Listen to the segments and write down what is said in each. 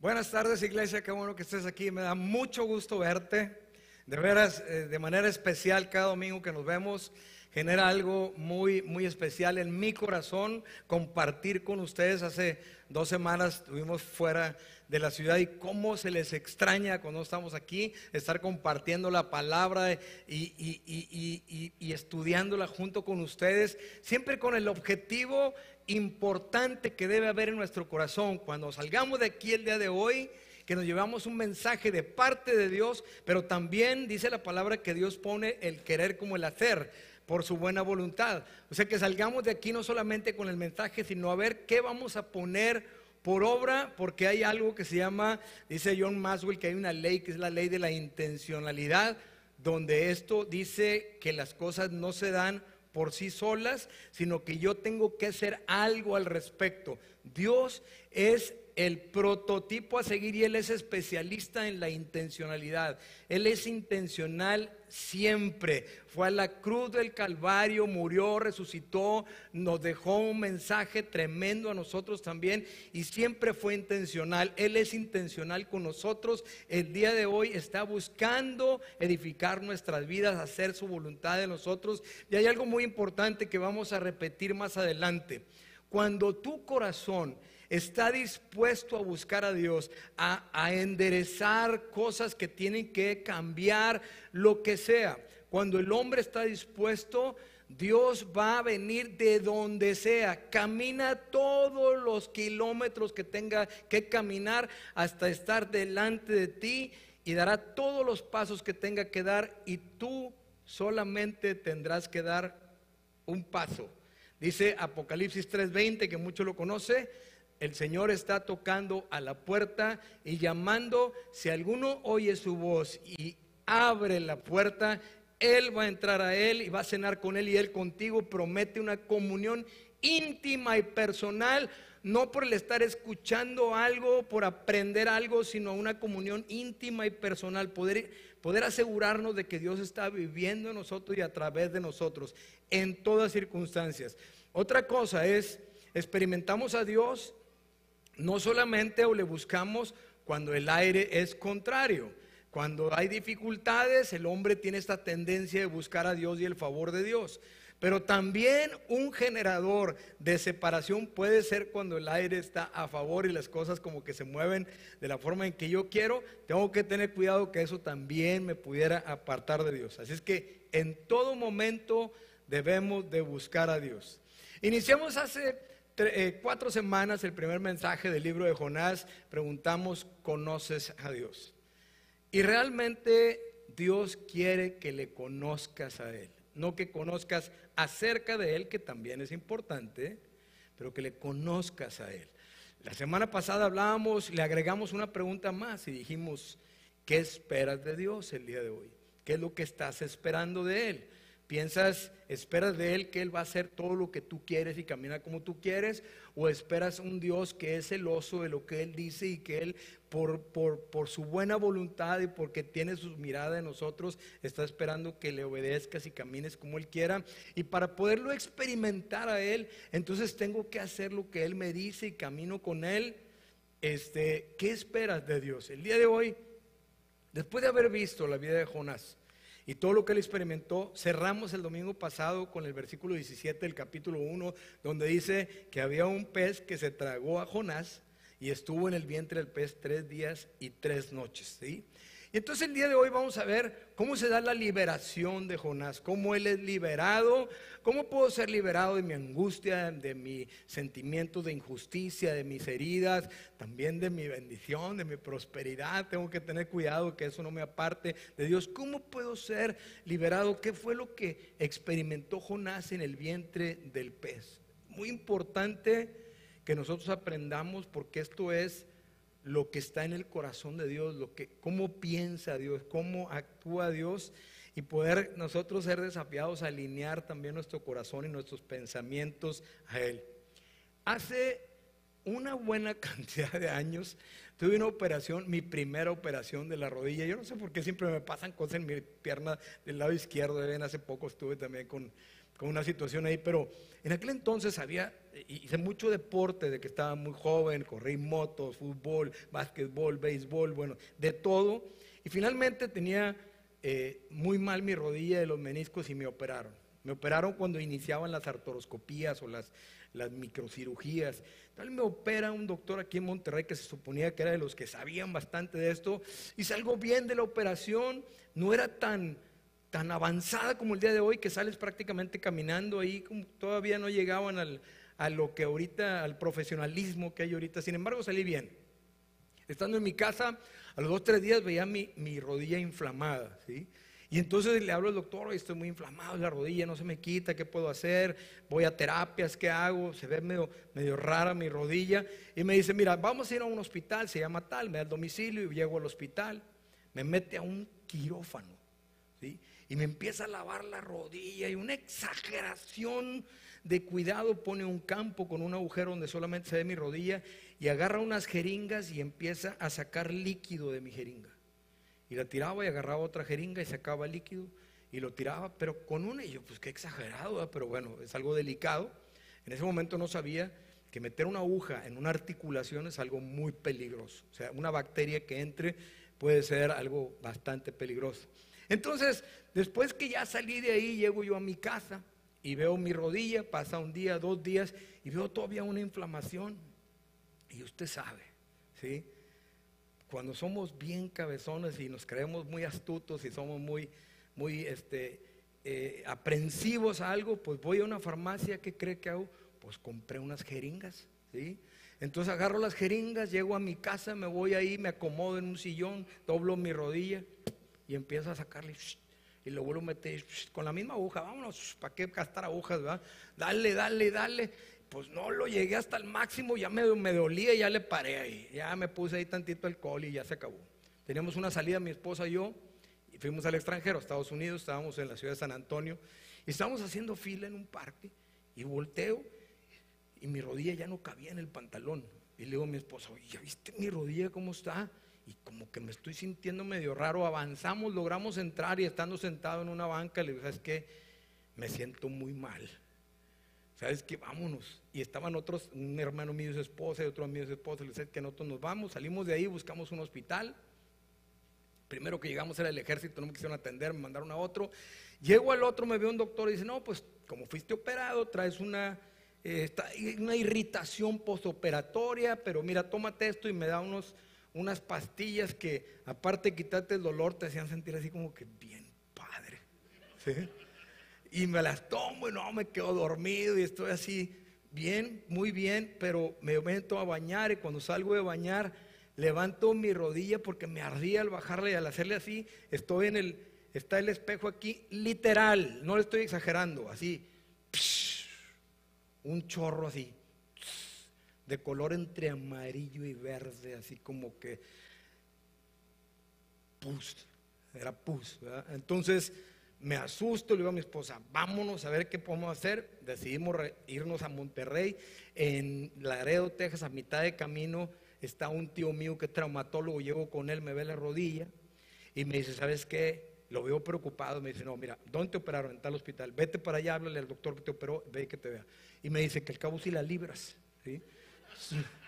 Buenas tardes, iglesia. Qué bueno que estés aquí. Me da mucho gusto verte. De veras, eh, de manera especial, cada domingo que nos vemos, genera algo muy, muy especial en mi corazón compartir con ustedes. Hace dos semanas estuvimos fuera de la ciudad y cómo se les extraña cuando estamos aquí, estar compartiendo la palabra y, y, y, y estudiándola junto con ustedes, siempre con el objetivo importante que debe haber en nuestro corazón cuando salgamos de aquí el día de hoy, que nos llevamos un mensaje de parte de Dios, pero también dice la palabra que Dios pone el querer como el hacer por su buena voluntad. O sea que salgamos de aquí no solamente con el mensaje, sino a ver qué vamos a poner por obra, porque hay algo que se llama, dice John Maswell, que hay una ley que es la ley de la intencionalidad, donde esto dice que las cosas no se dan por sí solas, sino que yo tengo que hacer algo al respecto. Dios es el prototipo a seguir y Él es especialista en la intencionalidad. Él es intencional siempre. Fue a la cruz del Calvario, murió, resucitó, nos dejó un mensaje tremendo a nosotros también y siempre fue intencional. Él es intencional con nosotros. El día de hoy está buscando edificar nuestras vidas, hacer su voluntad de nosotros. Y hay algo muy importante que vamos a repetir más adelante. Cuando tu corazón está dispuesto a buscar a Dios, a, enderezar cosas que tienen que cambiar, lo que sea. Cuando el hombre está dispuesto, Dios va a venir de donde sea. Camina todos los kilómetros que tenga que caminar hasta estar delante de ti y dará todos los pasos que tenga que dar y tú solamente tendrás que dar un paso. Dice Apocalipsis 3:20, que mucho lo conoce, el Señor está tocando a la puerta y llamando, si alguno oye su voz y abre la puerta, Él va a entrar a Él y va a cenar con Él y Él contigo promete una comunión íntima y personal, no por el estar escuchando algo, por aprender algo, sino una comunión íntima y personal, poder, poder asegurarnos de que Dios está viviendo en nosotros y a través de nosotros en todas circunstancias. Otra cosa es, experimentamos a Dios no solamente o le buscamos cuando el aire es contrario. Cuando hay dificultades, el hombre tiene esta tendencia de buscar a Dios y el favor de Dios. Pero también un generador de separación puede ser cuando el aire está a favor y las cosas como que se mueven de la forma en que yo quiero. Tengo que tener cuidado que eso también me pudiera apartar de Dios. Así es que en todo momento debemos de buscar a Dios. Iniciamos hace eh, cuatro semanas el primer mensaje del libro de Jonás, preguntamos, ¿conoces a Dios? Y realmente Dios quiere que le conozcas a Él, no que conozcas acerca de Él, que también es importante, pero que le conozcas a Él. La semana pasada hablábamos, le agregamos una pregunta más y dijimos, ¿qué esperas de Dios el día de hoy? ¿Qué es lo que estás esperando de Él? ¿Piensas, esperas de Él que Él va a hacer todo lo que tú quieres y camina como tú quieres? ¿O esperas un Dios que es celoso de lo que Él dice y que Él, por, por, por su buena voluntad y porque tiene su mirada en nosotros, está esperando que le obedezcas y camines como Él quiera? Y para poderlo experimentar a Él, entonces tengo que hacer lo que Él me dice y camino con Él. Este, ¿Qué esperas de Dios? El día de hoy, después de haber visto la vida de Jonás, y todo lo que él experimentó. Cerramos el domingo pasado con el versículo 17 del capítulo 1, donde dice que había un pez que se tragó a Jonás y estuvo en el vientre del pez tres días y tres noches. ¿sí? Y entonces el día de hoy vamos a ver cómo se da la liberación de Jonás, cómo él es liberado, cómo puedo ser liberado de mi angustia, de mi sentimiento de injusticia, de mis heridas, también de mi bendición, de mi prosperidad. Tengo que tener cuidado que eso no me aparte de Dios. ¿Cómo puedo ser liberado? ¿Qué fue lo que experimentó Jonás en el vientre del pez? Muy importante que nosotros aprendamos porque esto es lo que está en el corazón de Dios, lo que, cómo piensa Dios, cómo actúa Dios y poder nosotros ser desafiados a alinear también nuestro corazón y nuestros pensamientos a Él. Hace una buena cantidad de años tuve una operación, mi primera operación de la rodilla. Yo no sé por qué siempre me pasan cosas en mi pierna del lado izquierdo. Ven, hace poco estuve también con, con una situación ahí, pero en aquel entonces había, hice mucho deporte, de que estaba muy joven, corrí motos, fútbol, básquetbol, béisbol, bueno, de todo. Y finalmente tenía eh, muy mal mi rodilla de los meniscos y me operaron. Me operaron cuando iniciaban las artroscopías o las, las microcirugías. Tal me opera un doctor aquí en Monterrey que se suponía que era de los que sabían bastante de esto y salgo bien de la operación. No era tan, tan avanzada como el día de hoy que sales prácticamente caminando ahí, como todavía no llegaban al, a lo que ahorita, al profesionalismo que hay ahorita. Sin embargo, salí bien. Estando en mi casa, a los dos, tres días veía mi, mi rodilla inflamada, ¿sí? Y entonces le hablo al doctor, estoy muy inflamado la rodilla, no se me quita, ¿qué puedo hacer? Voy a terapias, ¿qué hago? Se ve medio, medio rara mi rodilla. Y me dice, mira, vamos a ir a un hospital, se llama tal, me da el domicilio y llego al hospital. Me mete a un quirófano, ¿sí? Y me empieza a lavar la rodilla y una exageración de cuidado pone un campo con un agujero donde solamente se ve mi rodilla y agarra unas jeringas y empieza a sacar líquido de mi jeringa. Y la tiraba y agarraba otra jeringa y sacaba líquido y lo tiraba, pero con una, y yo, pues qué exagerado, pero bueno, es algo delicado. En ese momento no sabía que meter una aguja en una articulación es algo muy peligroso. O sea, una bacteria que entre puede ser algo bastante peligroso. Entonces, después que ya salí de ahí, llego yo a mi casa y veo mi rodilla, pasa un día, dos días, y veo todavía una inflamación. Y usted sabe, ¿sí? cuando somos bien cabezones y nos creemos muy astutos y somos muy, muy este, eh, aprensivos a algo, pues voy a una farmacia, ¿qué cree que hago? Pues compré unas jeringas, ¿sí? Entonces agarro las jeringas, llego a mi casa, me voy ahí, me acomodo en un sillón, doblo mi rodilla y empiezo a sacarle y lo vuelvo a meter con la misma aguja, vámonos, ¿para qué gastar agujas, verdad? Dale, dale, dale pues no lo llegué hasta el máximo, ya me, dolía y ya le paré ahí. Ya me puse ahí tantito alcohol y ya se acabó. Teníamos una salida, mi esposa y yo, y fuimos al extranjero, a Estados Unidos, estábamos en la ciudad de San Antonio, y estábamos haciendo fila en un parque, y volteo, y mi rodilla ya no cabía en el pantalón. Y le digo a mi esposa, oye, ¿ya viste mi rodilla cómo está? Y como que me estoy sintiendo medio raro, avanzamos, logramos entrar y estando sentado en una banca, le digo, ¿sabes qué? Me siento muy mal. ¿sabes qué? Vámonos. Y estaban otros, un hermano mío y su esposa y otro amigo y su esposa, le dije que nosotros nos vamos, salimos de ahí, buscamos un hospital. Primero que llegamos era el ejército, no me quisieron atender, me mandaron a otro. Llego al otro, me ve un doctor y dice, no, pues como fuiste operado, traes una, eh, una irritación postoperatoria, pero mira, tómate esto y me da unos, unas pastillas que aparte de quitarte el dolor, te hacían sentir así como que bien padre. ¿Sí? y me las tomo y no me quedo dormido y estoy así bien, muy bien, pero me meto a bañar y cuando salgo de bañar levanto mi rodilla porque me ardía al bajarle y al hacerle así, estoy en el, está el espejo aquí, literal, no le estoy exagerando, así, un chorro así, de color entre amarillo y verde, así como que pus, era pus, ¿verdad? Entonces, me asusto, le digo a mi esposa, vámonos a ver qué podemos hacer. Decidimos irnos a Monterrey. En Laredo, Texas, a mitad de camino, está un tío mío que es traumatólogo. Llego con él, me ve la rodilla y me dice, ¿sabes qué? Lo veo preocupado. Me dice, no, mira, ¿dónde te operaron? En tal hospital. Vete para allá, háblale al doctor que te operó, ve que te vea. Y me dice que al cabo si la libras. ¿sí?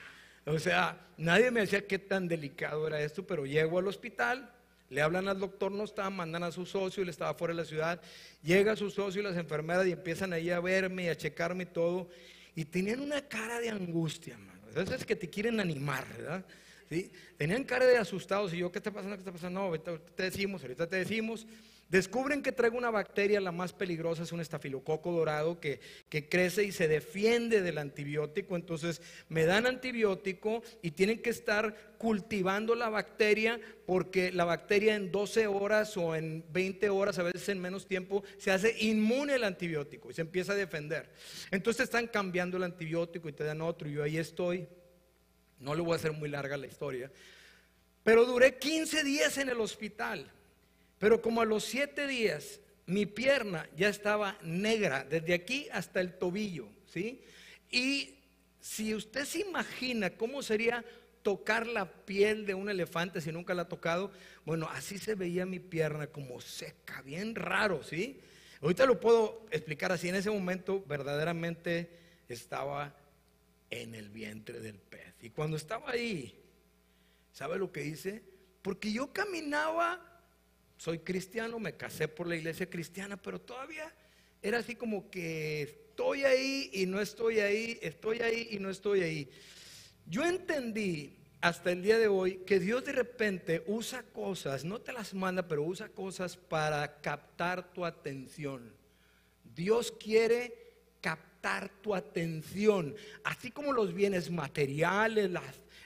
O sea, nadie me decía qué tan delicado era esto, pero llego al hospital le hablan al doctor, no está, mandan a su socio, él estaba fuera de la ciudad. Llega su socio y las enfermeras y empiezan ahí a verme y a checarme y todo. Y tenían una cara de angustia, mano. Esas que te quieren animar, ¿verdad? Tenían cara de asustados y yo, ¿qué está pasando? ¿Qué está pasando? No, ahorita te decimos, ahorita te decimos. Descubren que traigo una bacteria, la más peligrosa es un estafilococo dorado que, que, crece y se defiende del antibiótico. Entonces me dan antibiótico y tienen que estar cultivando la bacteria porque la bacteria en 12 horas o en 20 horas, a veces en menos tiempo, se hace inmune al antibiótico y se empieza a defender. Entonces están cambiando el antibiótico y te dan otro y yo ahí estoy. No le voy a hacer muy larga la historia. Pero duré 15 días en el hospital. Pero como a los siete días mi pierna ya estaba negra, desde aquí hasta el tobillo, ¿sí? Y si usted se imagina cómo sería tocar la piel de un elefante si nunca la ha tocado, bueno, así se veía mi pierna como seca, bien raro, ¿sí? Ahorita lo puedo explicar así. En ese momento verdaderamente estaba en el vientre del pez. Y cuando estaba ahí, ¿sabe lo que hice? Porque yo caminaba, soy cristiano, me casé por la iglesia cristiana, pero todavía era así como que estoy ahí y no estoy ahí, estoy ahí y no estoy ahí. Yo entendí hasta el día de hoy que Dios de repente usa cosas, no te las manda, pero usa cosas para captar tu atención. Dios quiere captar tu atención, así como los bienes materiales,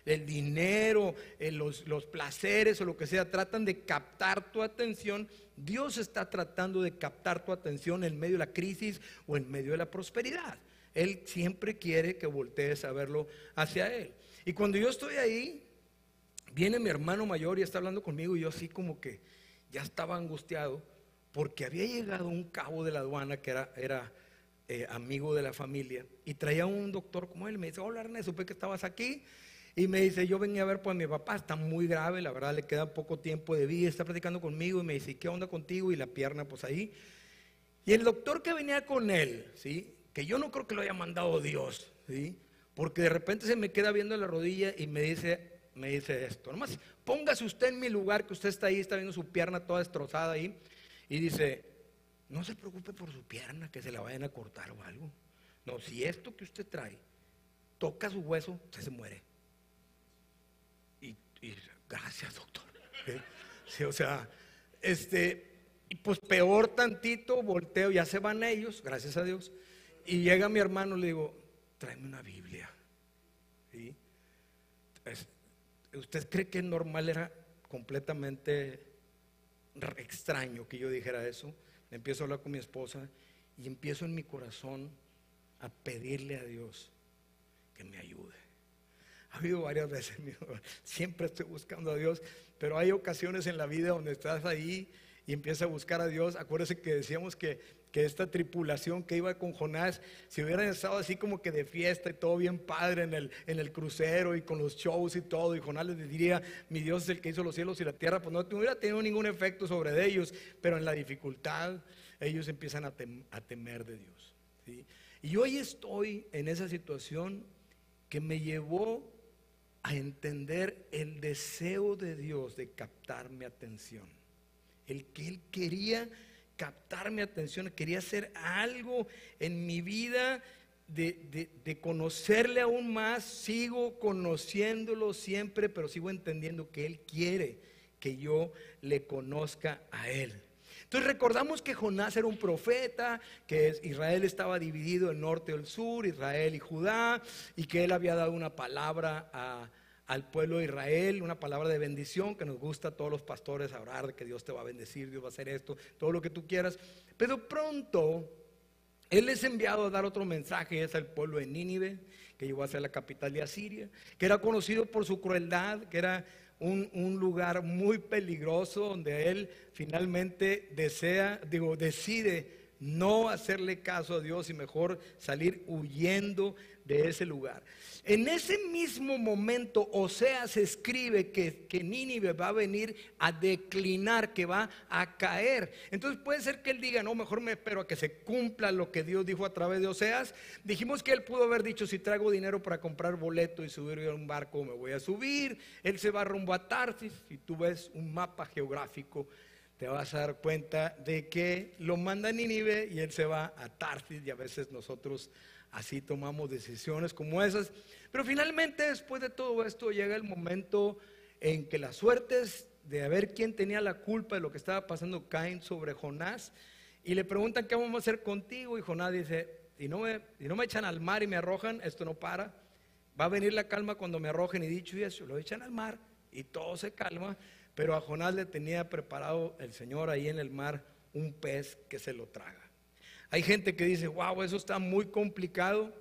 el dinero, eh, los, los placeres o lo que sea, tratan de captar tu atención. Dios está tratando de captar tu atención en medio de la crisis o en medio de la prosperidad. Él siempre quiere que voltees a verlo hacia Él. Y cuando yo estoy ahí, viene mi hermano mayor y está hablando conmigo y yo así como que ya estaba angustiado porque había llegado un cabo de la aduana que era, era eh, amigo de la familia y traía un doctor como él. Me dice, hola Ernesto, supe que estabas aquí. Y me dice, yo venía a ver, pues mi papá está muy grave, la verdad le queda poco tiempo de vida, está platicando conmigo y me dice, ¿qué onda contigo? Y la pierna pues ahí. Y el doctor que venía con él, ¿sí? Que yo no creo que lo haya mandado Dios, ¿sí? Porque de repente se me queda viendo la rodilla y me dice, me dice esto. Nomás póngase usted en mi lugar, que usted está ahí, está viendo su pierna toda destrozada ahí. Y dice, no se preocupe por su pierna, que se la vayan a cortar o algo. No, si esto que usted trae toca su hueso, usted se muere. Y, gracias, doctor. ¿Eh? o sea, este, y pues peor tantito, volteo, ya se van ellos, gracias a Dios. Y llega mi hermano, le digo, tráeme una Biblia. ¿Usted cree que normal era completamente extraño que yo dijera eso? Empiezo a hablar con mi esposa y empiezo en mi corazón a pedirle a Dios que me ayude. Ha habido varias veces, siempre estoy buscando a Dios, pero hay ocasiones en la vida donde estás ahí y empiezas a buscar a Dios. Acuérdese que decíamos que que esta tripulación que iba con Jonás, si hubieran estado así como que de fiesta y todo bien padre en el, en el crucero y con los shows y todo, y Jonás les diría, mi Dios es el que hizo los cielos y la tierra, pues no hubiera tenido ningún efecto sobre ellos, pero en la dificultad ellos empiezan a, temer de Dios. Y hoy estoy en esa situación que me llevó a entender el deseo de Dios de captar mi atención, el que Él quería captar mi atención, quería hacer algo en mi vida de, conocerle aún más, sigo conociéndolo siempre, pero sigo entendiendo que Él quiere que yo le conozca a Él. Entonces recordamos que Jonás era un profeta, que Israel estaba dividido en norte y el sur, Israel y Judá, y que él había dado una palabra al pueblo de Israel, una palabra de bendición que nos gusta a todos los pastores de que Dios te va a bendecir, Dios va a hacer esto, todo lo que tú quieras. Pero pronto Él es enviado a dar otro mensaje, es al pueblo de Nínive, que llegó a ser la capital de Asiria, que era conocido por su crueldad, que era un, un, lugar muy peligroso donde él finalmente desea, digo, decide no hacerle caso a Dios y mejor salir huyendo de ese lugar. En ese mismo momento, Oseas escribe que, que Nínive va a venir a declinar, que va a caer. Entonces puede ser que él diga, no, mejor me espero a que se cumpla lo que Dios dijo a través de Oseas. Dijimos que él pudo haber dicho, si traigo dinero para comprar boleto y subir a un barco, me voy a subir. Él se va rumbo a Tarsis. Si tú ves un mapa geográfico, te vas a dar cuenta de que lo manda a Nínive y él se va a Tarsis y a veces nosotros Así tomamos decisiones como esas. Pero finalmente, después de todo esto, llega el momento en que las suertes de ver quién tenía la culpa de lo que estaba pasando caen sobre Jonás y le preguntan qué vamos a hacer contigo y Jonás dice, si no me, no me echan al mar y me arrojan, esto no para. Va a venir la calma cuando me arrojen y dicho y eso, lo echan al mar y todo se calma, pero a Jonás le tenía preparado el Señor ahí en el mar un pez que se lo traga. Hay gente que dice, wow, eso está muy complicado.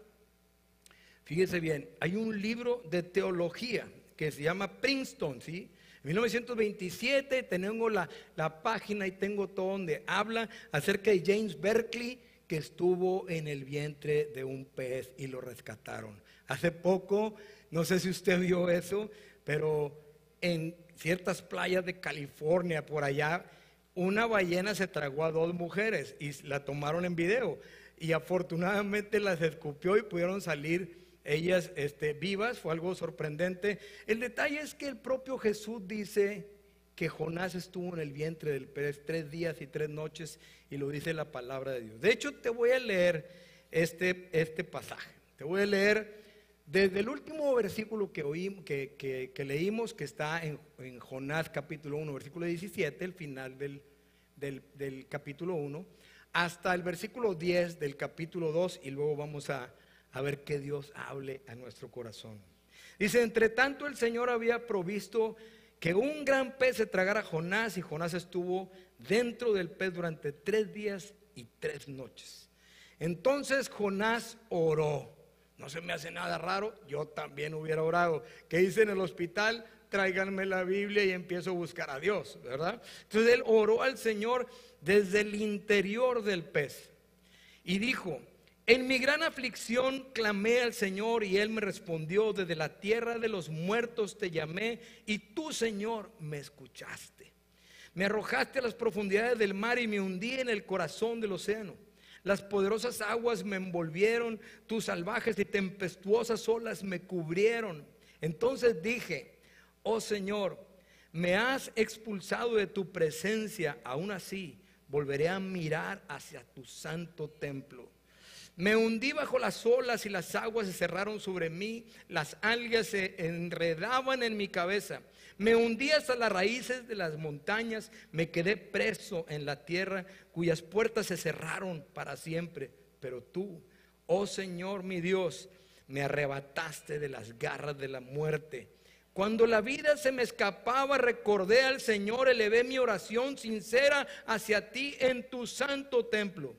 Fíjese bien, hay un libro de teología que se llama Princeton, ¿sí? En 1927 tengo la, la página y tengo todo donde habla acerca de James Berkeley que estuvo en el vientre de un pez y lo rescataron. Hace poco, no sé si usted vio eso, pero en ciertas playas de California, por allá, una ballena se tragó a dos mujeres y la tomaron en video. Y afortunadamente las escupió y pudieron salir ellas este, vivas. Fue algo sorprendente. El detalle es que el propio Jesús dice que Jonás estuvo en el vientre del pez tres días y tres noches y lo dice la palabra de Dios. De hecho, te voy a leer este, este pasaje. Te voy a leer desde el último versículo que, oímos, que, leímos, que está en, Jonás capítulo 1, versículo 17, el final del, del, capítulo 1, hasta el versículo 10 del capítulo 2 y luego vamos a, a ver que Dios hable a nuestro corazón. Dice, entre tanto el Señor había provisto que un gran pez se tragara a Jonás y Jonás estuvo dentro del pez durante tres días y tres noches. Entonces Jonás oró. No se me hace nada raro, yo también hubiera orado. ¿Qué hice en el hospital? Tráiganme la Biblia y empiezo a buscar a Dios, ¿verdad? Entonces él oró al Señor desde el interior del pez y dijo, en mi gran aflicción clamé al Señor y Él me respondió, desde la tierra de los muertos te llamé y tú, Señor, me escuchaste. Me arrojaste a las profundidades del mar y me hundí en el corazón del océano. Las poderosas aguas me envolvieron, tus salvajes y tempestuosas olas me cubrieron. Entonces dije, oh Señor, me has expulsado de tu presencia, aún así volveré a mirar hacia tu santo templo. Me hundí bajo las olas y las aguas se cerraron sobre mí, las algas se enredaban en mi cabeza. Me hundí hasta las raíces de las montañas, me quedé preso en la tierra cuyas puertas se cerraron para siempre. Pero tú, oh Señor mi Dios, me arrebataste de las garras de la muerte. Cuando la vida se me escapaba, recordé al Señor, elevé mi oración sincera hacia ti en tu santo templo.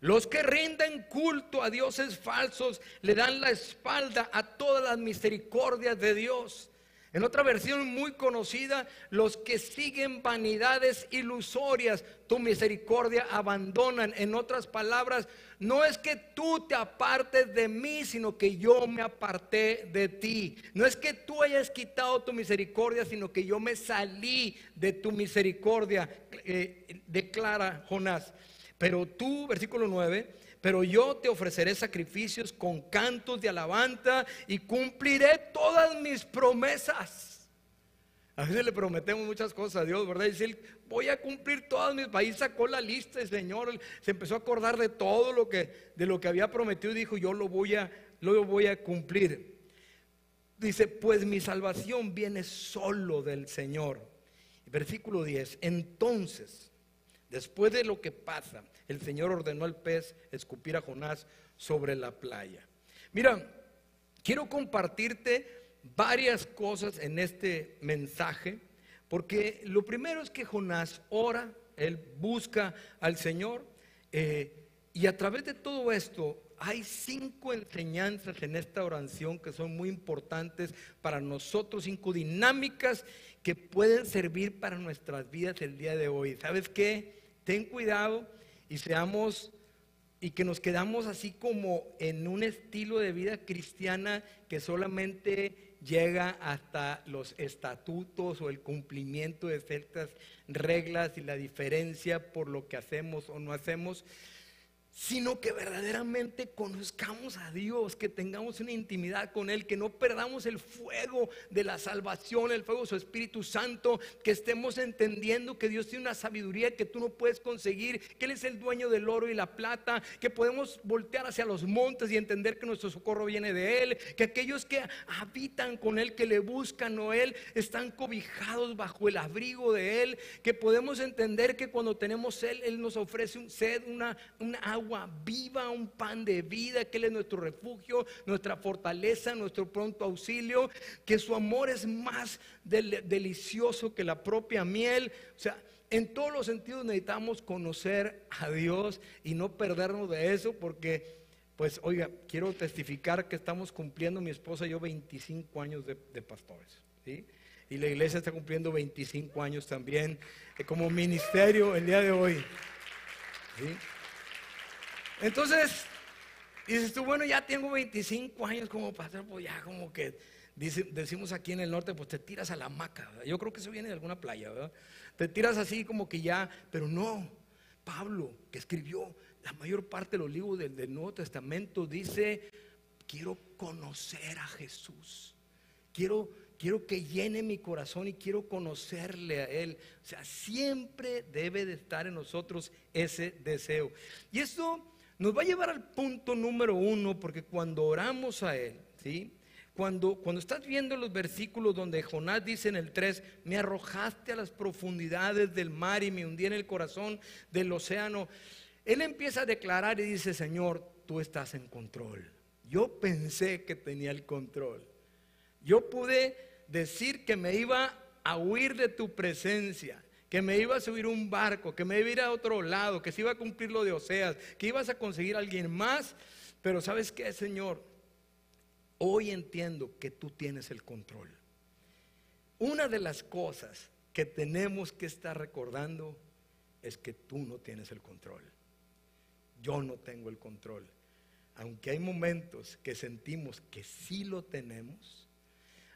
Los que rinden culto a dioses falsos le dan la espalda a todas las misericordias de Dios. En otra versión muy conocida, los que siguen vanidades ilusorias, tu misericordia abandonan. En otras palabras, no es que tú te apartes de mí, sino que yo me aparté de ti. No es que tú hayas quitado tu misericordia, sino que yo me salí de tu misericordia, eh, declara Jonás. Pero tú, versículo 9, pero yo te ofreceré sacrificios con cantos de alabanza y cumpliré todas mis promesas. A veces le prometemos muchas cosas a Dios, ¿verdad? Y decir, voy a cumplir todas mis. Ahí sacó la lista, el Señor se empezó a acordar de todo lo que, de lo que había prometido y dijo, yo lo voy a, lo voy a cumplir. Dice, pues mi salvación viene solo del Señor. Versículo 10, entonces Después de lo que pasa, el Señor ordenó al pez escupir a Jonás sobre la playa. Mira, quiero compartirte varias cosas en este mensaje, porque lo primero es que Jonás ora, él busca al Señor, eh, y a través de todo esto hay cinco enseñanzas en esta oración que son muy importantes para nosotros, cinco dinámicas que pueden servir para nuestras vidas el día de hoy. ¿Sabes qué? Ten cuidado y seamos y que nos quedamos así como en un estilo de vida cristiana que solamente llega hasta los estatutos o el cumplimiento de ciertas reglas y la diferencia por lo que hacemos o no hacemos, sino que verdaderamente conozcamos a Dios, que tengamos una intimidad con Él, que no perdamos el fuego de la salvación, el fuego de su Espíritu Santo, que estemos entendiendo que Dios tiene una sabiduría que tú no puedes conseguir, que Él es el dueño del oro y la plata, que podemos voltear hacia los montes y entender que nuestro socorro viene de Él, que aquellos que habitan con Él, que le buscan a Él, están cobijados bajo el abrigo de Él, que podemos entender que cuando tenemos Él, Él nos ofrece un sed, una, una agua viva, un pan de vida, que Él es nuestro refugio, nuestra fortaleza, nuestro pronto auxilio, que su amor es más delicioso que la propia miel. O sea, en todos los sentidos necesitamos conocer a Dios y no perdernos de eso porque, pues, oiga, quiero testificar que estamos cumpliendo mi esposa y yo 25 años de, pastores. Y la iglesia está cumpliendo 25 años también eh, como ministerio el día de hoy. ¿sí? Entonces, dices tú, bueno, ya tengo 25 años como pastor, pues ya como que decimos aquí en el norte, pues te tiras a la hamaca. Yo creo que eso viene de alguna playa, ¿verdad? Te tiras así como que ya, pero no. Pablo, que escribió la mayor parte de los libros del, del Nuevo Testamento, dice, quiero conocer a Jesús. Quiero, quiero que llene mi corazón y quiero conocerle a Él. O sea, siempre debe de estar en nosotros ese deseo. Y esto nos va a llevar al punto número uno, porque cuando oramos a Él, ¿sí? Cuando, cuando estás viendo los versículos donde Jonás dice en el 3, me arrojaste a las profundidades del mar y me hundí en el corazón del océano, él empieza a declarar y dice, Señor, tú estás en control. Yo pensé que tenía el control. Yo pude decir que me iba a huir de tu presencia, que me iba a subir un barco, que me iba a ir a otro lado, que se iba a cumplir lo de Oseas, que ibas a conseguir a alguien más. Pero ¿sabes qué, Señor? Hoy entiendo que tú tienes el control. Una de las cosas que tenemos que estar recordando es que tú no tienes el control. Yo no tengo el control. Aunque hay momentos que sentimos que sí lo tenemos,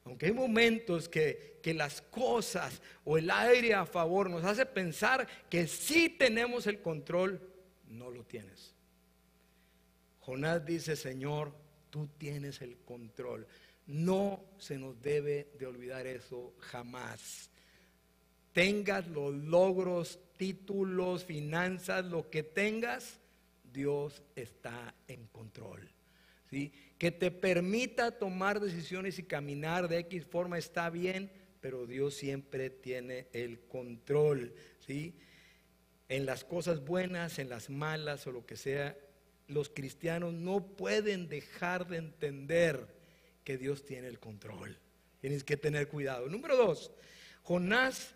aunque hay momentos que, que, las cosas o el aire a favor nos hace pensar que sí tenemos el control, no lo tienes. Jonás dice, Señor, Tú tienes el control. No se nos debe de olvidar eso jamás. Tengas los logros, títulos, finanzas, lo que tengas, Dios está en control. ¿sí? Que te permita tomar decisiones y caminar de X forma está bien, pero Dios siempre tiene el control. ¿sí? En las cosas buenas, en las malas o lo que sea, los cristianos no pueden dejar de entender que Dios tiene el control. Tienes que tener cuidado. Número dos, Jonás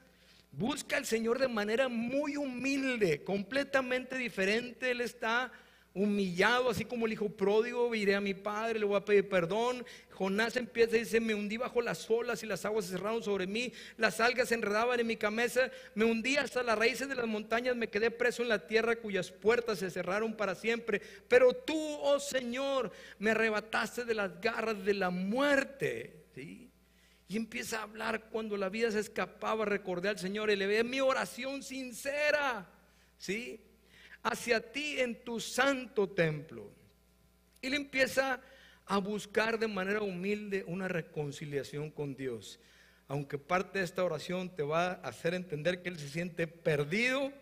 busca al Señor de manera muy humilde, completamente diferente. Él está humillado, así como el hijo pródigo, iré a mi padre, le voy a pedir perdón. Jonás empieza y dice, me hundí bajo las olas y las aguas se cerraron sobre mí, las algas se enredaban en mi cabeza, me hundí hasta las raíces de las montañas, me quedé preso en la tierra cuyas puertas se cerraron para siempre. Pero tú, oh Señor, me arrebataste de las garras de la muerte. ¿Sí? Y empieza a hablar cuando la vida se escapaba, recordé al Señor y le ve mi oración sincera. ¿Sí? Hacia ti en tu santo templo. Y le empieza a buscar de manera humilde una reconciliación con Dios. Aunque parte de esta oración te va a hacer entender que él se siente perdido,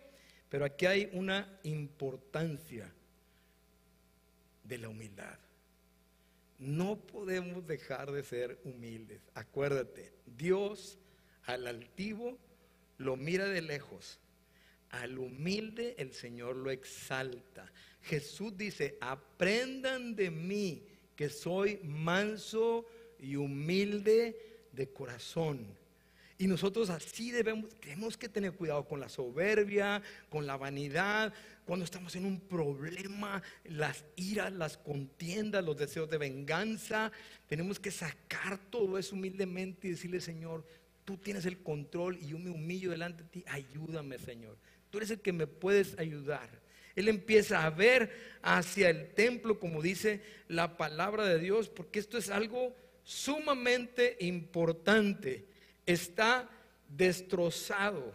pero aquí hay una importancia de la humildad. No podemos dejar de ser humildes. Acuérdate, Dios al altivo lo mira de lejos, al humilde el Señor lo exalta. Jesús dice, aprendan de mí que soy manso y humilde de corazón. Y nosotros así debemos, tenemos que tener cuidado con la soberbia, con la vanidad, cuando estamos en un problema, las iras, las contiendas, los deseos de venganza. Tenemos que sacar todo eso humildemente y decirle, Señor, tú tienes el control y yo me humillo delante de ti. Ayúdame, Señor. Tú eres el que me puedes ayudar. Él empieza a ver hacia el templo, como dice la palabra de Dios, porque esto es algo sumamente importante. Está destrozado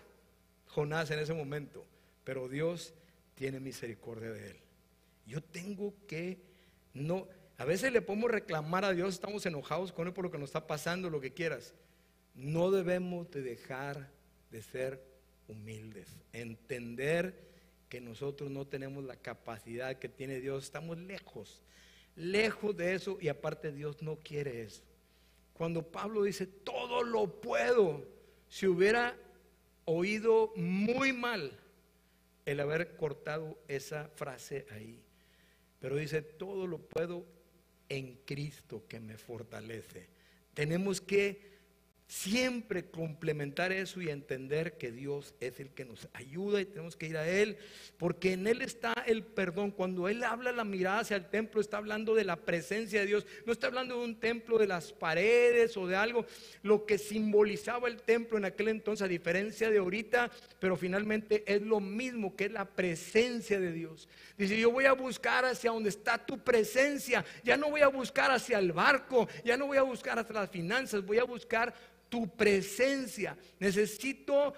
Jonás en ese momento, pero Dios tiene misericordia de él. Yo tengo que no, a veces le podemos reclamar a Dios, estamos enojados con él por lo que nos está pasando, lo que quieras. No debemos de dejar de ser humildes, entender que nosotros no tenemos la capacidad que tiene Dios, estamos lejos, lejos de eso y aparte Dios no quiere eso. Cuando Pablo dice, todo lo puedo, si hubiera oído muy mal el haber cortado esa frase ahí, pero dice, todo lo puedo en Cristo que me fortalece. Tenemos que Siempre complementar eso y entender que Dios es el que nos ayuda y tenemos que ir a Él, porque en Él está el perdón. Cuando Él habla la mirada hacia el templo, está hablando de la presencia de Dios. No está hablando de un templo de las paredes o de algo, lo que simbolizaba el templo en aquel entonces, a diferencia de ahorita, pero finalmente es lo mismo que es la presencia de Dios. Dice, yo voy a buscar hacia donde está tu presencia, ya no voy a buscar hacia el barco, ya no voy a buscar hacia las finanzas, voy a buscar tu presencia. Necesito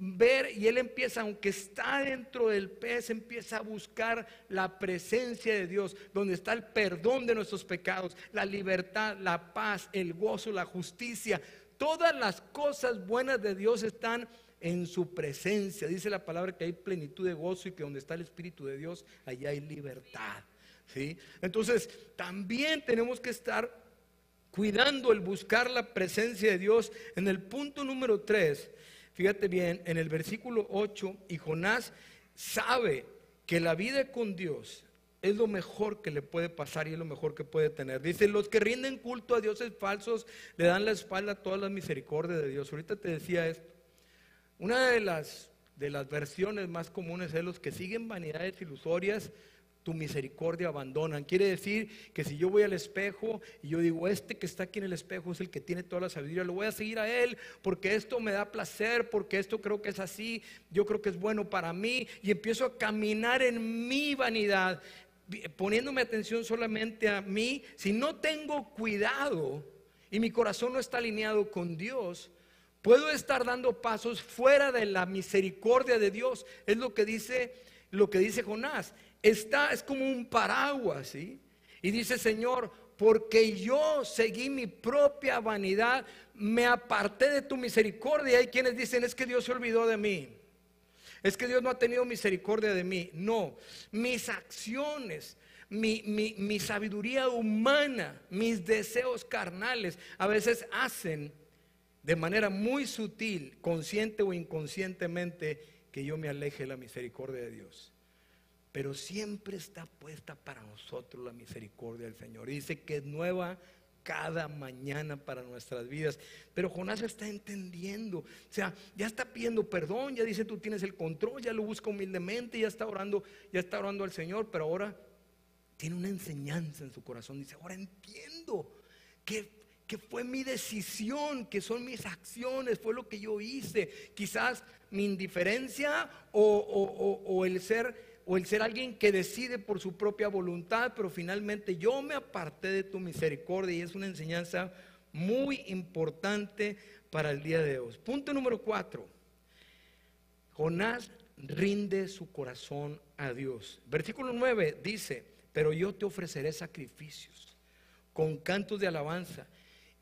ver y él empieza, aunque está dentro del pez, empieza a buscar la presencia de Dios, donde está el perdón de nuestros pecados, la libertad, la paz, el gozo, la justicia. Todas las cosas buenas de Dios están en su presencia. Dice la palabra que hay plenitud de gozo y que donde está el Espíritu de Dios, allá hay libertad. ¿sí? Entonces, también tenemos que estar cuidando el buscar la presencia de Dios. En el punto número 3, fíjate bien, en el versículo 8, y Jonás sabe que la vida con Dios es lo mejor que le puede pasar y es lo mejor que puede tener. Dice, los que rinden culto a dioses falsos le dan la espalda a todas las misericordias de Dios. Ahorita te decía esto. Una de las, de las versiones más comunes es los que siguen vanidades ilusorias tu misericordia abandonan. Quiere decir que si yo voy al espejo y yo digo, este que está aquí en el espejo es el que tiene toda la sabiduría, lo voy a seguir a él porque esto me da placer, porque esto creo que es así, yo creo que es bueno para mí y empiezo a caminar en mi vanidad, poniéndome atención solamente a mí. Si no tengo cuidado y mi corazón no está alineado con Dios, puedo estar dando pasos fuera de la misericordia de Dios. Es lo que dice lo que dice Jonás está, es como un paraguas, ¿sí? Y dice, Señor, porque yo seguí mi propia vanidad, me aparté de tu misericordia. Hay quienes dicen, es que Dios se olvidó de mí. Es que Dios no ha tenido misericordia de mí. No, mis acciones, mi, mi, sabiduría humana, mis deseos carnales, a veces hacen de manera muy sutil, consciente o inconscientemente, que yo me aleje de la misericordia de Dios. Pero siempre está puesta para nosotros la misericordia del Señor. dice que es nueva cada mañana para nuestras vidas. Pero Jonás está entendiendo, o sea, ya está pidiendo perdón, ya dice tú tienes el control, ya lo busca humildemente, ya está orando, ya está orando al Señor, pero ahora tiene una enseñanza en su corazón. Dice, ahora entiendo que, que fue mi decisión, que son mis acciones, fue lo que yo hice. Quizás mi indiferencia o, o el ser o el ser alguien que decide por su propia voluntad, pero finalmente yo me aparté de tu misericordia y es una enseñanza muy importante para el día de hoy. Punto número cuatro. Jonás rinde su corazón a Dios. Versículo 9 dice, pero yo te ofreceré sacrificios con cantos de alabanza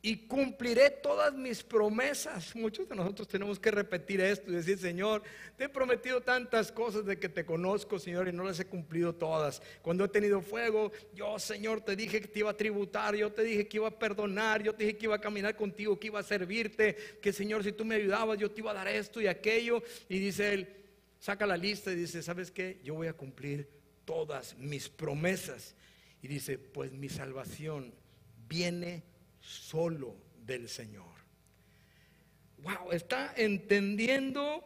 y cumpliré todas mis promesas. Muchos de nosotros tenemos que repetir esto y decir, Señor, te he prometido tantas cosas de que te conozco, Señor, y no las he cumplido todas. Cuando he tenido fuego, yo, Señor, te dije que te iba a tributar, yo te dije que iba a perdonar, yo te dije que iba a caminar contigo, que iba a servirte, que, Señor, si tú me ayudabas, yo te iba a dar esto y aquello. Y dice él, saca la lista y dice, ¿sabes qué? Yo voy a cumplir todas mis promesas. Y dice, pues mi salvación viene solo del Señor. Wow, está entendiendo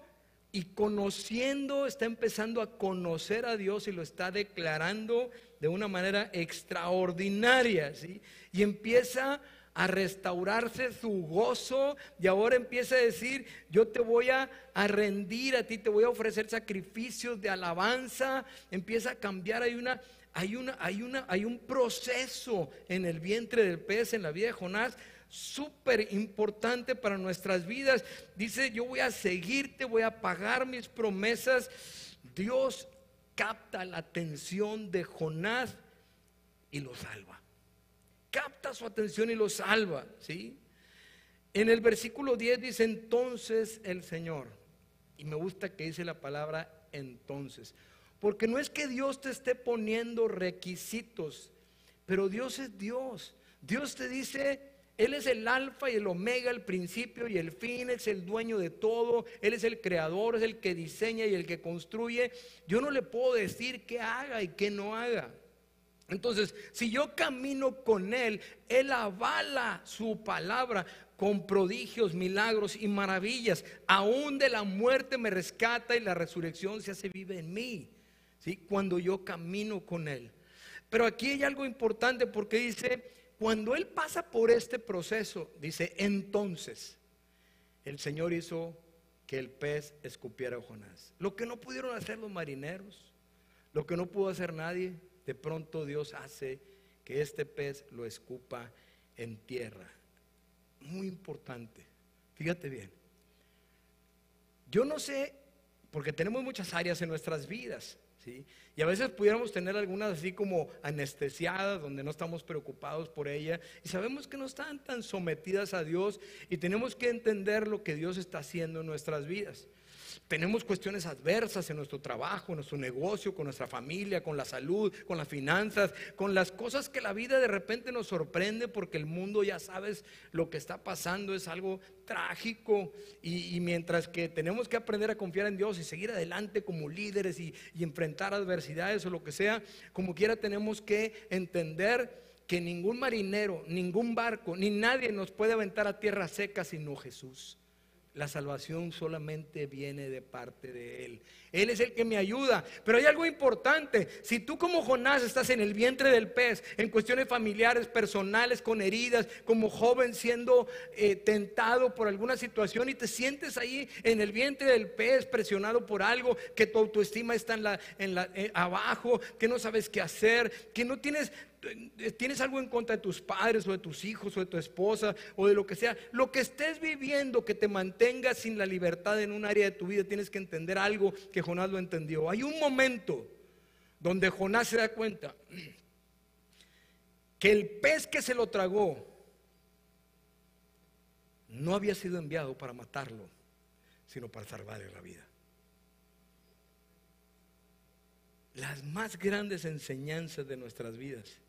y conociendo, está empezando a conocer a Dios y lo está declarando de una manera extraordinaria, ¿sí? Y empieza a restaurarse su gozo y ahora empieza a decir, yo te voy a, a, rendir a ti, te voy a ofrecer sacrificios de alabanza, empieza a cambiar, hay una hay, una, hay, una, hay un proceso en el vientre del pez, en la vida de Jonás, súper importante para nuestras vidas. Dice, yo voy a seguirte, voy a pagar mis promesas. Dios capta la atención de Jonás y lo salva. Capta su atención y lo salva, ¿sí? En el versículo 10 dice entonces el Señor. Y me gusta que dice la palabra entonces. Porque no es que Dios te esté poniendo requisitos, pero Dios es Dios. Dios te dice, Él es el alfa y el omega, el principio y el fin, es el dueño de todo, Él es el creador, es el que diseña y el que construye. Yo no le puedo decir qué haga y qué no haga. Entonces, si yo camino con Él, Él avala su palabra con prodigios, milagros y maravillas. Aún de la muerte me rescata y la resurrección se hace viva en mí. ¿Sí? Cuando yo camino con Él. Pero aquí hay algo importante porque dice, cuando Él pasa por este proceso, dice, entonces el Señor hizo que el pez escupiera a Jonás. Lo que no pudieron hacer los marineros, lo que no pudo hacer nadie, de pronto Dios hace que este pez lo escupa en tierra. Muy importante. Fíjate bien. Yo no sé, porque tenemos muchas áreas en nuestras vidas. Y a veces pudiéramos tener algunas así como anestesiadas, donde no estamos preocupados por ella. Y sabemos que no están tan sometidas a Dios y tenemos que entender lo que Dios está haciendo en nuestras vidas. Tenemos cuestiones adversas en nuestro trabajo, en nuestro negocio, con nuestra familia, con la salud, con las finanzas, con las cosas que la vida de repente nos sorprende porque el mundo ya sabes lo que está pasando, es algo trágico. Y, mientras que tenemos que aprender a confiar en Dios y seguir adelante como líderes y, enfrentar adversidades o lo que sea, como quiera tenemos que entender que ningún marinero, ningún barco, ni nadie nos puede aventar a tierra seca sino Jesús. La salvación solamente viene de parte de Él. Él es el que me ayuda. Pero hay algo importante. Si tú como Jonás estás en el vientre del pez, en cuestiones familiares, personales, con heridas, como joven siendo eh, tentado por alguna situación y te sientes ahí en el vientre del pez, presionado por algo, que tu autoestima está en la, en la, eh, abajo, que no sabes qué hacer, que no tienes tienes algo en contra de tus padres o de tus hijos o de tu esposa o de lo que sea, lo que estés viviendo que te mantenga sin la libertad en un área de tu vida, tienes que entender algo que Jonás lo entendió. Hay un momento donde Jonás se da cuenta que el pez que se lo tragó no había sido enviado para matarlo, sino para salvarle la vida. Las más grandes enseñanzas de nuestras vidas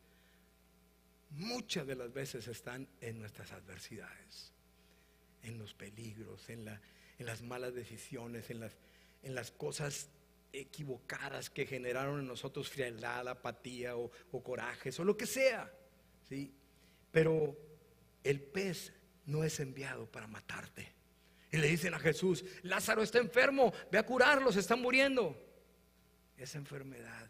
muchas de las veces están en nuestras adversidades, en los peligros, en, las malas decisiones, en las, cosas equivocadas que generaron en nosotros frialdad, apatía o, corajes o lo que sea. ¿sí? Pero el pez no es enviado para matarte. Y le dicen a Jesús, Lázaro está enfermo, ve a curarlo, se está muriendo. Esa enfermedad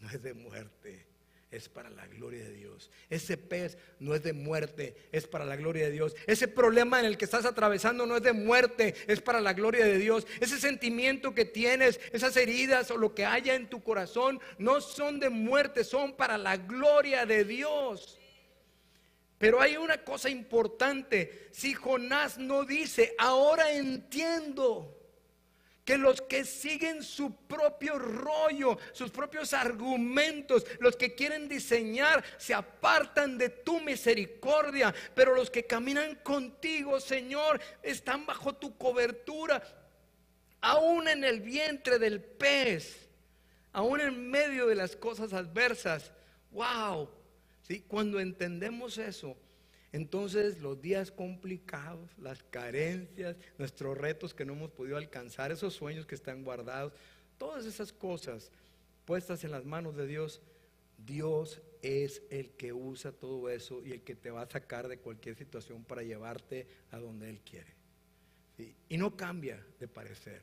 no es de muerte, es para la gloria de Dios. Ese pez no es de muerte, es para la gloria de Dios. Ese problema en el que estás atravesando no es de muerte, es para la gloria de Dios. Ese sentimiento que tienes, esas heridas o lo que haya en tu corazón, no son de muerte, son para la gloria de Dios. Pero hay una cosa importante, si Jonás no dice, ahora entiendo que los que siguen su propio rollo, sus propios argumentos, los que quieren diseñar, se apartan de tu misericordia, pero los que caminan contigo, Señor, están bajo tu cobertura, aún en el vientre del pez, aún en medio de las cosas adversas. Wow, ¿sí? cuando entendemos eso, entonces los días complicados, las carencias, nuestros retos que no hemos podido alcanzar, esos sueños que están guardados, todas esas cosas puestas en las manos de Dios, Dios es el que usa todo eso y el que te va a sacar de cualquier situación para llevarte a donde Él quiere. Y no cambia de parecer.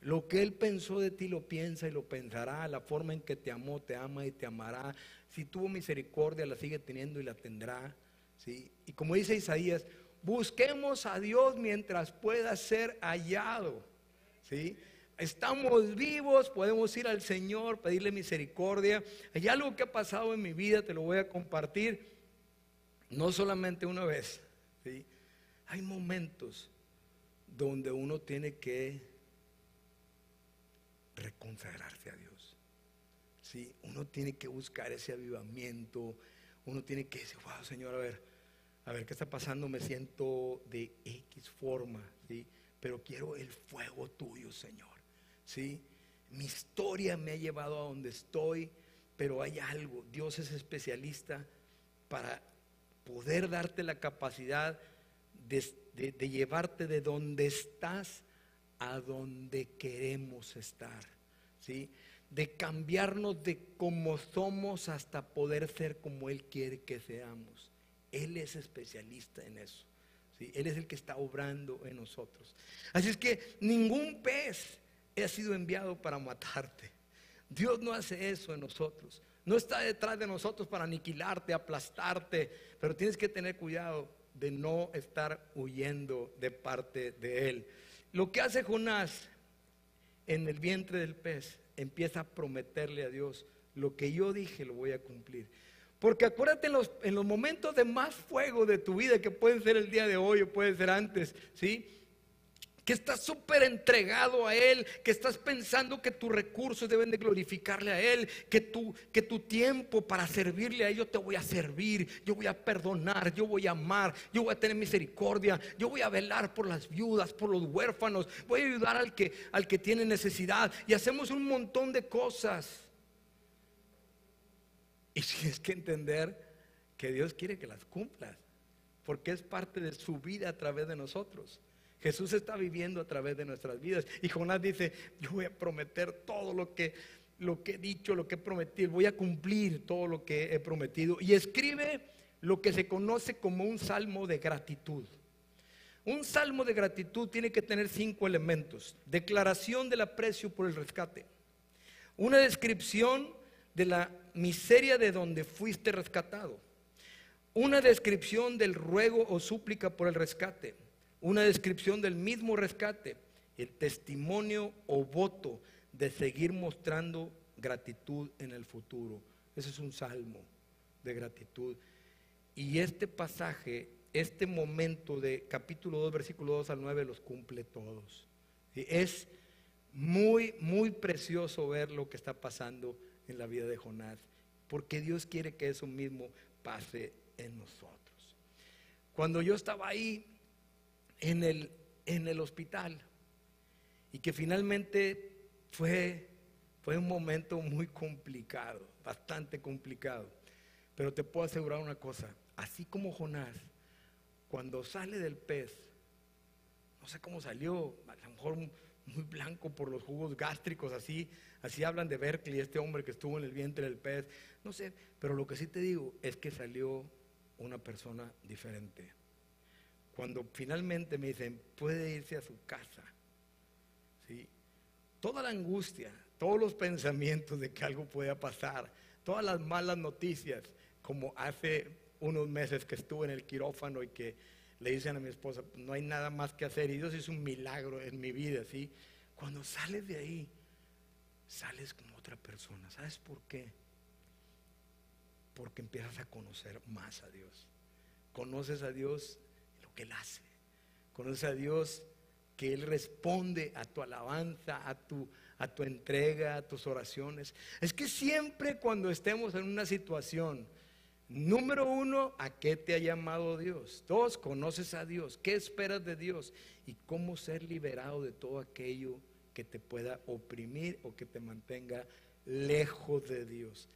Lo que Él pensó de ti lo piensa y lo pensará. La forma en que te amó, te ama y te amará. Si tuvo misericordia, la sigue teniendo y la tendrá. Y como dice Isaías, busquemos a Dios mientras pueda ser hallado. ¿sí? Estamos vivos, podemos ir al Señor, pedirle misericordia. Hay algo que ha pasado en mi vida, te lo voy a compartir, no solamente una vez. ¿sí? Hay momentos donde uno tiene que reconsagrarse a Dios. ¿sí? Uno tiene que buscar ese avivamiento, uno tiene que decir, wow, Señor, a ver, a ver qué está pasando, me siento de X forma, ¿sí? Pero quiero el fuego tuyo, Señor, ¿sí? Mi historia me ha llevado a donde estoy, pero hay algo, Dios es especialista para poder darte la capacidad de, llevarte de donde estás a donde queremos estar, ¿sí? de cambiarnos de como somos hasta poder ser como Él quiere que seamos. Él es especialista en eso. Él es el que está obrando en nosotros. Así es que ningún pez ha sido enviado para matarte. Dios no hace eso en nosotros. No está detrás de nosotros para aniquilarte, aplastarte, pero tienes que tener cuidado de no estar huyendo de parte de Él. Lo que hace Jonás en el vientre del pez, empieza a prometerle a Dios, lo que yo dije lo voy a cumplir. Porque acuérdate en los, en los momentos de más fuego de tu vida, que pueden ser el día de hoy o pueden ser antes, ¿sí? que estás súper entregado a Él, que estás pensando que tus recursos deben de glorificarle a Él, que tu, que tu tiempo para servirle a Él, yo te voy a servir, yo voy a perdonar, yo voy a amar, yo voy a tener misericordia, yo voy a velar por las viudas, por los huérfanos, voy a ayudar al que, al que tiene necesidad y hacemos un montón de cosas. Y tienes que entender que Dios quiere que las cumplas, porque es parte de su vida a través de nosotros. Jesús está viviendo a través de nuestras vidas. Y Jonás dice, yo voy a prometer todo lo que, lo que he dicho, lo que he prometido, voy a cumplir todo lo que he prometido. Y escribe lo que se conoce como un salmo de gratitud. Un salmo de gratitud tiene que tener cinco elementos. Declaración del aprecio por el rescate. Una descripción de la miseria de donde fuiste rescatado. Una descripción del ruego o súplica por el rescate una descripción del mismo rescate, el testimonio o voto de seguir mostrando gratitud en el futuro. Ese es un salmo de gratitud. Y este pasaje, este momento de capítulo 2, versículo 2 al 9, los cumple todos. Es muy, muy precioso ver lo que está pasando en la vida de Jonás, porque Dios quiere que eso mismo pase en nosotros. Cuando yo estaba ahí, en el, en el hospital y que finalmente fue, fue un momento muy complicado, bastante complicado. Pero te puedo asegurar una cosa, así como Jonás, cuando sale del pez, no sé cómo salió, a lo mejor muy blanco por los jugos gástricos, así, así hablan de Berkeley, este hombre que estuvo en el vientre del pez, no sé, pero lo que sí te digo es que salió una persona diferente cuando finalmente me dicen, puede irse a su casa, ¿sí? toda la angustia, todos los pensamientos de que algo pueda pasar, todas las malas noticias, como hace unos meses que estuve en el quirófano y que le dicen a mi esposa, no hay nada más que hacer, y Dios es un milagro en mi vida, ¿sí? Cuando sales de ahí, sales como otra persona. ¿Sabes por qué? Porque empiezas a conocer más a Dios. Conoces a Dios que Él hace. Conoce a Dios que Él responde a tu alabanza, a tu, a tu entrega, a tus oraciones. Es que siempre cuando estemos en una situación, número uno, ¿a qué te ha llamado Dios? Dos, conoces a Dios. ¿Qué esperas de Dios? Y cómo ser liberado de todo aquello que te pueda oprimir o que te mantenga lejos de Dios.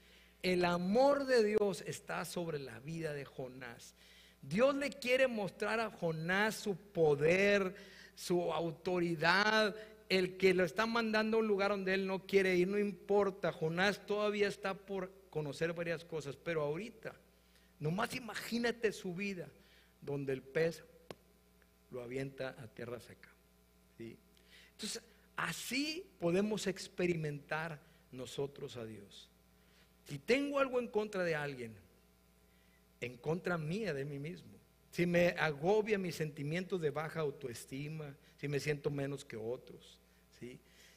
El amor de Dios está sobre la vida de Jonás. Dios le quiere mostrar a Jonás su poder, su autoridad, el que lo está mandando a un lugar donde él no quiere ir, no importa. Jonás todavía está por conocer varias cosas, pero ahorita, nomás imagínate su vida, donde el pez lo avienta a tierra seca. Entonces, así podemos experimentar nosotros a Dios. Si tengo algo en contra de alguien, en contra mía de mí mismo. Si me agobia mis sentimientos de baja autoestima, si me siento menos que otros,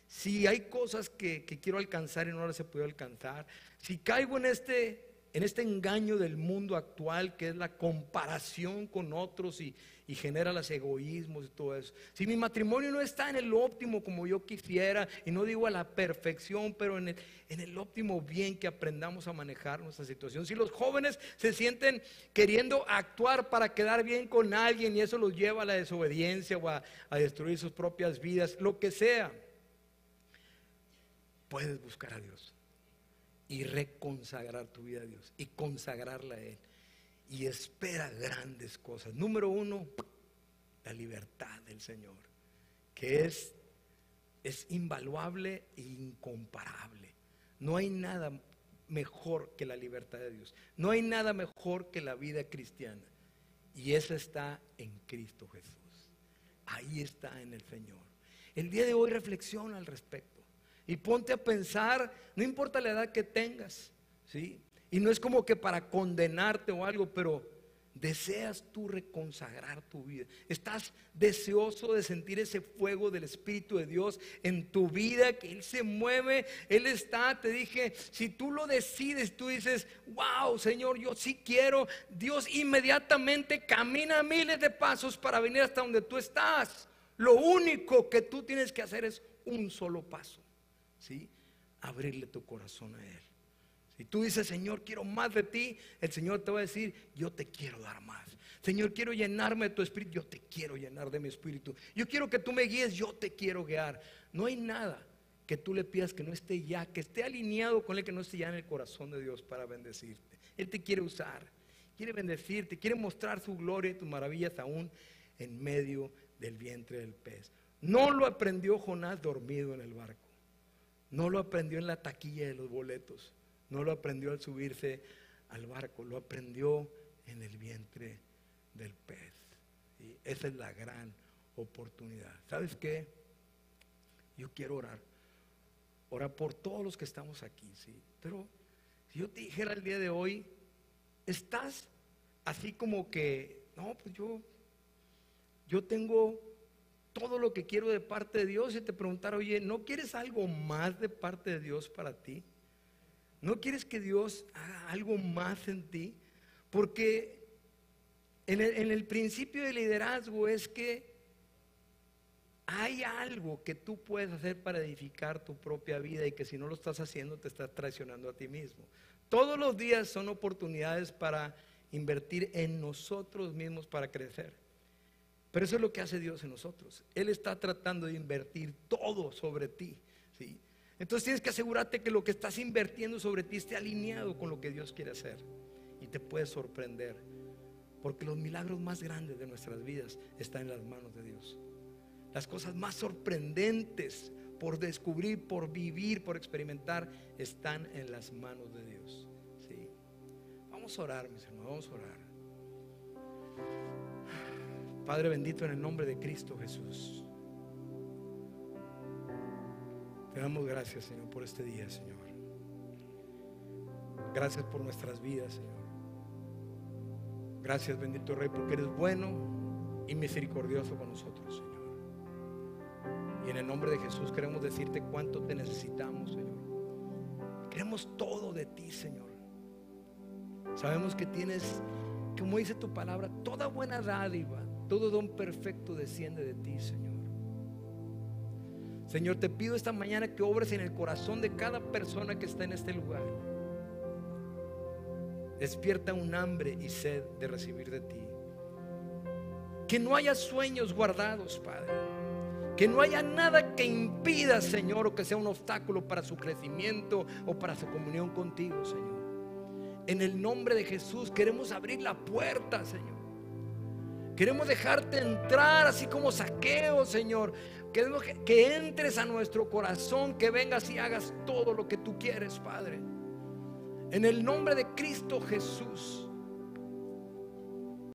si hay cosas que, quiero alcanzar y no las he podido alcanzar, si caigo en este, en este engaño del mundo actual que es la comparación con otros y, genera los egoísmos y todo eso. Si mi matrimonio no está en el óptimo como yo quisiera, y no digo a la perfección, pero en el, óptimo bien que aprendamos a manejar nuestra situación. Si los jóvenes se sienten queriendo actuar para quedar bien con alguien y eso los lleva a la desobediencia o a destruir sus propias vidas, lo que sea, puedes buscar a Dios y reconsagrar tu vida a Dios y consagrarla a Él y espera grandes cosas. Número uno, la libertad del Señor, que es, es invaluable e incomparable. No hay nada mejor que la libertad de Dios. No hay nada mejor que la vida cristiana. Y esa está en Cristo Jesús. Ahí está en el Señor. El día de hoy reflexiona al respecto. Y ponte a pensar, no importa la edad que tengas, ¿sí? Y no es como que para condenarte o algo, pero deseas tú reconsagrar tu vida. Estás deseoso de sentir ese fuego del Espíritu de Dios en tu vida, que Él se mueve, Él está. Te dije, si tú lo decides, tú dices, wow, Señor, yo sí quiero. Dios inmediatamente camina miles de pasos para venir hasta donde tú estás. Lo único que tú tienes que hacer es un solo paso, ¿sí? Abrirle tu corazón a Él. Si tú dices, Señor, quiero más de ti, el Señor te va a decir, yo te quiero dar más. Señor, quiero llenarme de tu espíritu, yo te quiero llenar de mi espíritu. Yo quiero que tú me guíes, yo te quiero guiar. No hay nada que tú le pidas que no esté ya, que esté alineado con él, que no esté ya en el corazón de Dios para bendecirte. Él te quiere usar, quiere bendecirte, quiere mostrar su gloria y tus maravillas aún en medio del vientre del pez. No lo aprendió Jonás dormido en el barco. No lo aprendió en la taquilla de los boletos. No lo aprendió al subirse al barco, lo aprendió en el vientre del pez. Y esa es la gran oportunidad. ¿Sabes qué? Yo quiero orar. Orar por todos los que estamos aquí, sí. Pero si yo te dijera el día de hoy, estás así como que, no, pues yo, yo tengo todo lo que quiero de parte de Dios y te preguntar, oye, ¿no quieres algo más de parte de Dios para ti? ¿No quieres que Dios haga algo más en ti? Porque en el, principio de liderazgo es que hay algo que tú puedes hacer para edificar tu propia vida y que si no lo estás haciendo te estás traicionando a ti mismo. Todos los días son oportunidades para invertir en nosotros mismos para crecer. Pero eso es lo que hace Dios en nosotros. Él está tratando de invertir todo sobre ti. ¿sí? Entonces tienes que asegurarte que lo que estás invirtiendo sobre ti esté alineado con lo que Dios quiere hacer. Y te puedes sorprender. Porque los milagros más grandes de nuestras vidas están en las manos de Dios. Las cosas más sorprendentes por descubrir, por vivir, por experimentar, están en las manos de Dios. ¿sí? Vamos a orar, mis hermanos, vamos a orar. Padre bendito en el nombre de Cristo Jesús. Te damos gracias, Señor, por este día, Señor. Gracias por nuestras vidas, Señor. Gracias, bendito Rey, porque eres bueno y misericordioso con nosotros, Señor. Y en el nombre de Jesús queremos decirte cuánto te necesitamos, Señor. Queremos todo de ti, Señor. Sabemos que tienes, como dice tu palabra, toda buena dádiva, todo don perfecto desciende de ti, Señor. Señor, te pido esta mañana que obres en el corazón de cada persona que está en este lugar. Despierta un hambre y sed de recibir de ti. Que no haya sueños guardados, Padre. Que no haya nada que impida, Señor, o que sea un obstáculo para su crecimiento o para su comunión contigo, Señor. En el nombre de Jesús queremos abrir la puerta, Señor. Queremos dejarte entrar así como saqueo, Señor. Queremos que, entres a nuestro corazón, que vengas y hagas todo lo que tú quieres, Padre. En el nombre de Cristo Jesús.